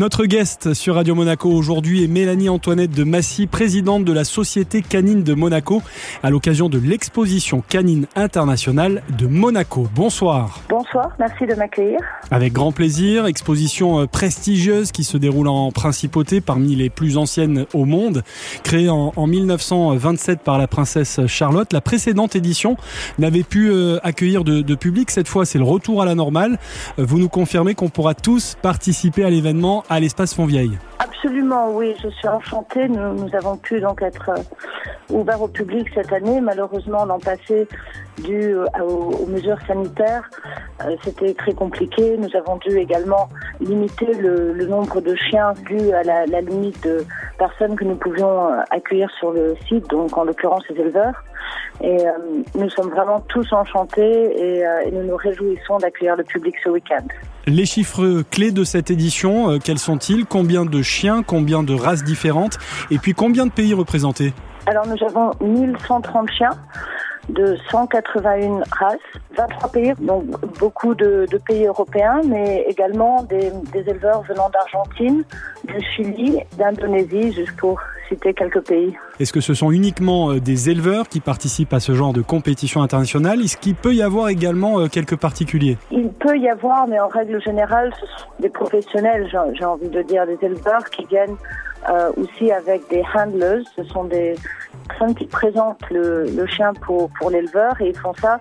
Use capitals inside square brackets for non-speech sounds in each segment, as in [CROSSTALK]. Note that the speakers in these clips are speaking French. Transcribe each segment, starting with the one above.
Notre guest sur Radio Monaco aujourd'hui est Mélanie Antoinette de Massy, présidente de la Société Canine de Monaco, à l'occasion de l'exposition canine internationale de Monaco. Bonsoir. Bonsoir, merci de m'accueillir. Avec grand plaisir, exposition euh, prestigieuse qui se déroule en principauté parmi les plus anciennes au monde, créée en, 1927 par la princesse Charlotte. La précédente édition n'avait pu euh, accueillir de, de public. Cette fois, c'est le retour à la normale. Euh, vous nous confirmez qu'on pourra tous participer à l'événement à l'espace Fontvieille. Absolument, oui, je suis enchantée. Nous, avons pu donc être euh, ouverts au public cette année. Malheureusement, l'an passé, dû euh, aux, mesures sanitaires, euh, c'était très compliqué. Nous avons dû également limiter le, nombre de chiens dû à la, limite de personnes que nous pouvions accueillir sur le site, donc en l'occurrence les éleveurs. Et nous sommes vraiment tous enchantés et, et nous nous réjouissons d'accueillir le public ce week-end. Les chiffres clés de cette édition, quels sont-ils? Combien de chiens, combien de races différentes? Et puis combien de pays représentés? Alors nous avons 1130 chiens de 181 races, 23 pays, donc beaucoup de, pays européens, mais également des, éleveurs venant d'Argentine, du Chili, d'Indonésie, juste pour citer quelques pays. Est-ce que ce sont uniquement euh, des éleveurs qui participent à ce genre de compétition internationale? Est-ce qu'il peut y avoir également euh, quelques particuliers? Il peut y avoir, mais en règle générale, ce sont des professionnels, j'ai envie de dire, des éleveurs qui viennent euh, aussi avec des handlers. Ce sont des personnes qui présentent le, le chien pour, pour l'éleveur et ils font ça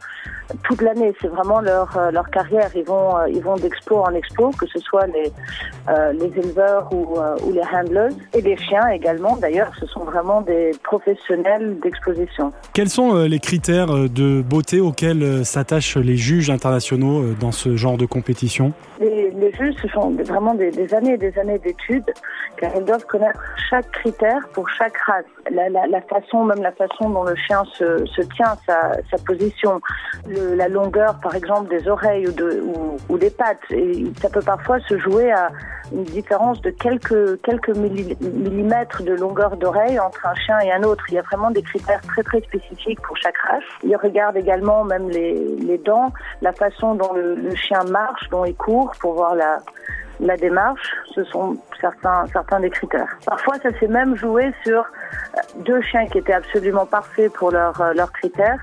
toute l'année. C'est vraiment leur, euh, leur carrière. Ils vont, euh, ils vont d'expo en expo, que ce soit les, euh, les éleveurs ou, ou les handlers et les chiens également. D'ailleurs, ce sont vraiment des professionnels d'exposition. Quels sont les critères de beauté auxquels s'attachent les juges internationaux dans ce genre de compétition? Les, les, juges, ce sont vraiment des, des années et des années d'études, car ils doivent connaître chaque critère pour chaque race. La, la, la façon, même la façon dont le chien se, tient, sa, position, la longueur, par exemple, des oreilles ou, des pattes. Et ça peut parfois se jouer à une différence de quelques, quelques millimètres de longueur d'oreille entre un chien et un autre. Il y a vraiment des critères très très spécifiques pour chaque race. Il regarde également même les, les dents, la façon dont le, le chien marche, dont il court, pour voir la, la démarche, ce sont certains, certains des critères. Parfois, ça s'est même joué sur euh, deux chiens qui étaient absolument parfaits pour leurs euh, leurs critères.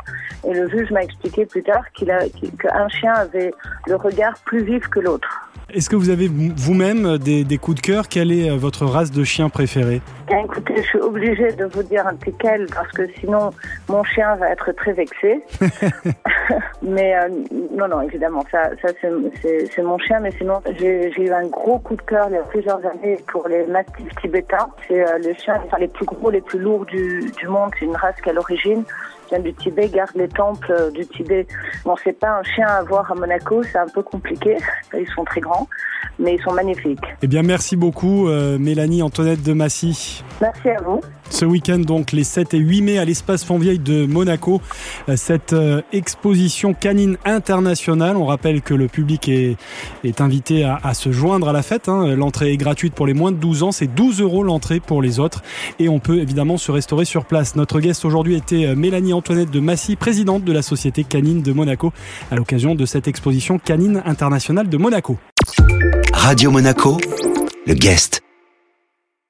Et le juge m'a expliqué plus tard qu'il qu'un chien avait le regard plus vif que l'autre. Est-ce que vous avez vous-même des, des, coups de cœur? Quelle est euh, votre race de chien préférée Écoutez, je suis obligée de vous dire un quel parce que sinon mon chien va être très vexé. [LAUGHS] mais euh, non, non, évidemment, ça, ça c'est mon chien. Mais sinon, j'ai eu un gros coup de cœur il y a plusieurs années pour les matifs tibétains. C'est euh, le chien, enfin, les plus gros, les plus lourds du, du monde. C'est une race qui à l'origine vient du Tibet, garde les temples euh, du Tibet. Bon, c'est pas un chien à voir à Monaco, c'est un peu compliqué. Ils sont très grands, mais ils sont magnifiques. Eh bien, merci beaucoup, Mélanie Antoinette de Massy. Merci à vous. Ce week-end, donc, les 7 et 8 mai, à l'espace Fontvieille de Monaco, euh, cette euh, exposition canine internationale. On rappelle que le public est, est invité à, à, se joindre à la fête. Hein. L'entrée est gratuite pour les moins de 12 ans. C'est 12 euros l'entrée pour les autres. Et on peut évidemment se restaurer sur place. Notre guest aujourd'hui était euh, Mélanie Antoinette de Massy, présidente de la Société Canine de Monaco, à l'occasion de cette exposition canine internationale de Monaco. Radio Monaco, le guest.